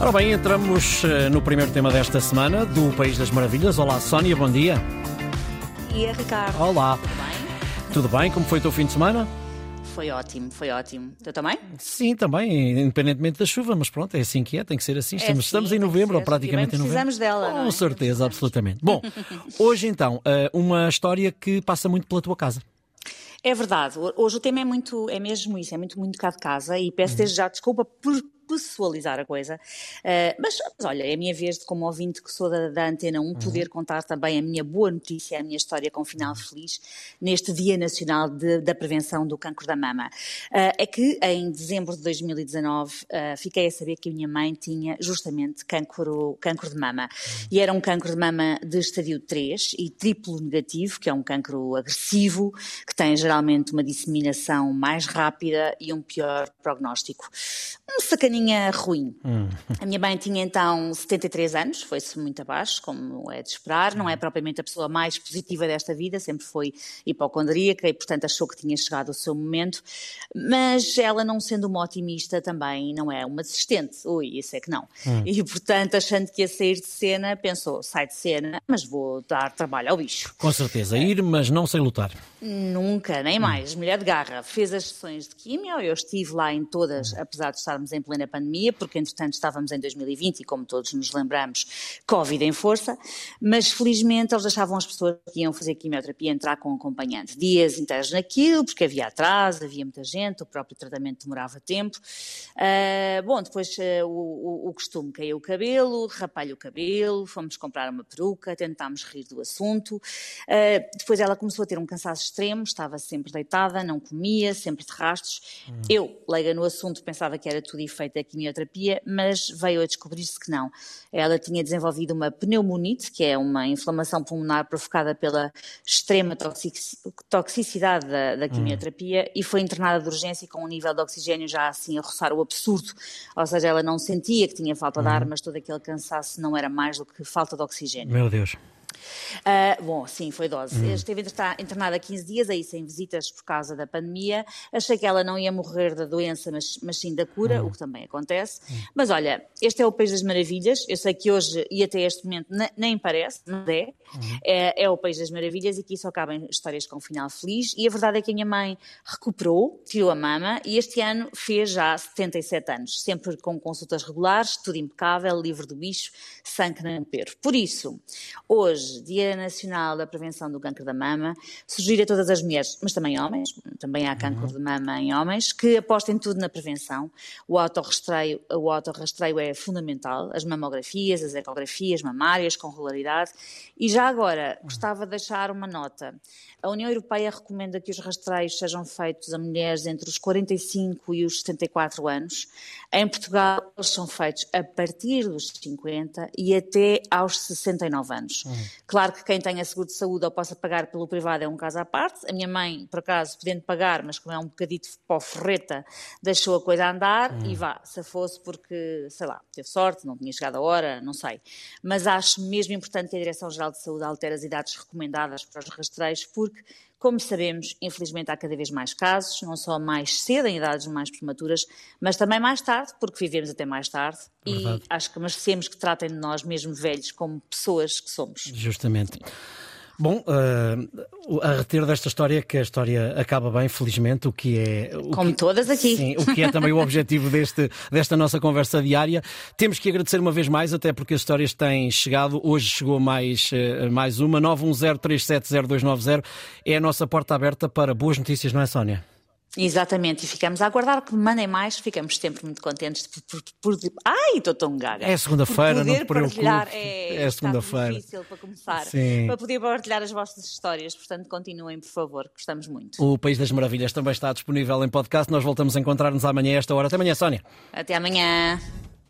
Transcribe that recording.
Ora bem, entramos eh, no primeiro tema desta semana do País das Maravilhas. Olá, Sónia, bom dia. Bom dia, Ricardo. Olá. Tudo bem? Tudo bem? Como foi o teu fim de semana? Foi ótimo, foi ótimo. Tu também? Sim, também, independentemente da chuva, mas pronto, é assim que é, tem que ser assim. Estamos, assim, estamos em novembro, ou praticamente E em novembro. precisamos dela, Com é? certeza, absolutamente. Bom, hoje então, eh, uma história que passa muito pela tua casa. É verdade. Hoje o tema é muito, é mesmo isso, é muito, muito cá de casa e Uhum. peço desde já desculpa por pessoalizar a coisa. Eh, mas, mas olha, é a minha vez de, como ouvinte que sou da, da Antena 1, poder contar também a minha boa notícia, a minha história com final feliz neste Dia Nacional de- da Prevenção do Cancro da Mama. Eh, é que em dezembro de 2019 eh, fiquei a saber que a minha mãe tinha justamente cancro, cancro de mama. E era um cancro de mama de estadio 3 e triplo negativo, que é um cancro agressivo, que tem geralmente uma disseminação mais rápida e um pior prognóstico. Um sacaninha ruim. A minha mãe tinha então 73 anos, foi-se muito abaixo, como é de esperar, não é propriamente a pessoa mais positiva desta vida, sempre foi hipocondríaca e, portanto, achou que tinha chegado o seu momento, mas ela, não sendo uma otimista, também não é uma desistente. Ui, isso é que não. E, portanto, achando que ia sair de cena, pensou: sai de cena, mas vou dar trabalho ao bicho. Com certeza, ir, mas não sei lutar. Nunca, nem mais. Mulher de garra. Fez as sessões de químio, eu estive lá em todas, apesar de estarmos em plena pandemia, porque entretanto estávamos em 2020 e, como todos nos lembramos, Covid em força, mas felizmente eles deixavam as pessoas que iam fazer quimioterapia entrar com acompanhante. Dias inteiros naquilo, porque havia atraso, havia muita gente, o próprio tratamento demorava tempo. Ah, bom, depois ah, o, o- costume caiu o cabelo, rapalho o cabelo, fomos comprar uma peruca, tentámos rir do assunto. Ah, depois ela começou a ter um cansaço extremo, estava sempre deitada, não comia, sempre de rastros. Eu, leiga no assunto, pensava que era tudo efeito da quimioterapia, mas veio a descobrir-se que não. Ela tinha desenvolvido uma pneumonite, que é uma inflamação pulmonar provocada pela extrema toxic- toxicidade da, da quimioterapia e foi internada de urgência com um nível de oxigênio já assim a roçar o absurdo. Ou seja, ela não sentia que tinha falta de ar, mas todo aquele cansaço não era mais do que falta de oxigênio. Meu Deus. Ah, bom, sim, foi dose. Esteve interta- internada 15 dias, aí sem visitas por causa da pandemia. Achei que ela não ia morrer da doença, mas, mas sim da cura, o que também acontece. Mas olha, este é o País das Maravilhas. Eu sei que hoje e até este momento ne- nem parece, não é? é? É o País das Maravilhas e aqui só cabem histórias com um final feliz. E a verdade é que a minha mãe recuperou, tirou a mama e este ano fez já 77 anos, sempre com consultas regulares, tudo impecável, livre do bicho, sangue no pero. Por isso, hoje, Dia Nacional da Prevenção do Câncer da Mama, sugiro a todas as mulheres, mas também homens, também há câncer de mama em homens, que apostem tudo na prevenção. O autorrastreio, o autorrastreio é fundamental, as mamografias, as ecografias mamárias com regularidade. E já agora, gostava de deixar uma nota. A União Europeia recomenda que os rastreios sejam feitos a mulheres entre os 45 e os 74 anos. Em Portugal, eles são feitos a partir dos 50 e até aos 69 anos. Claro que quem tenha seguro de saúde ou possa pagar pelo privado é um caso à parte. A minha mãe, por acaso, podendo pagar, mas como é um bocadito pó ferreta, deixou a coisa andar e vá, se fosse porque, sei lá, teve sorte, não tinha chegado a hora, não sei. Mas acho mesmo importante que a Direção-Geral de Saúde altere as idades recomendadas para os rastreios, porque, como sabemos, infelizmente há cada vez mais casos, não só mais cedo, em idades mais prematuras, mas também mais tarde, porque vivemos até mais tarde. Verdade. E acho que merecemos que tratem de nós, mesmo velhos, como pessoas que somos. Justamente. Bom, eh, a reter desta história é que a história acaba bem, felizmente, o que é. o Como que- todas aqui. Sim, o que é também o objetivo deste, desta nossa conversa diária. Temos que agradecer uma vez mais, até porque as histórias têm chegado. Hoje chegou mais, eh, mais uma, 910370290. É a nossa porta aberta para boas notícias, não é, Sónia? Exatamente, e ficamos a aguardar que mandem mais, ficamos sempre muito contentes por. por, por- Ai, estou tão gaga! É segunda-feira, não te preocupes. É, É segunda-feira. difícil para começar. Sim. Para poder partilhar as vossas histórias, portanto, continuem, por favor, gostamos muito. O País das Maravilhas também está disponível em podcast. Nós voltamos a encontrar-nos amanhã a esta hora. Até amanhã, Sónia. Até amanhã.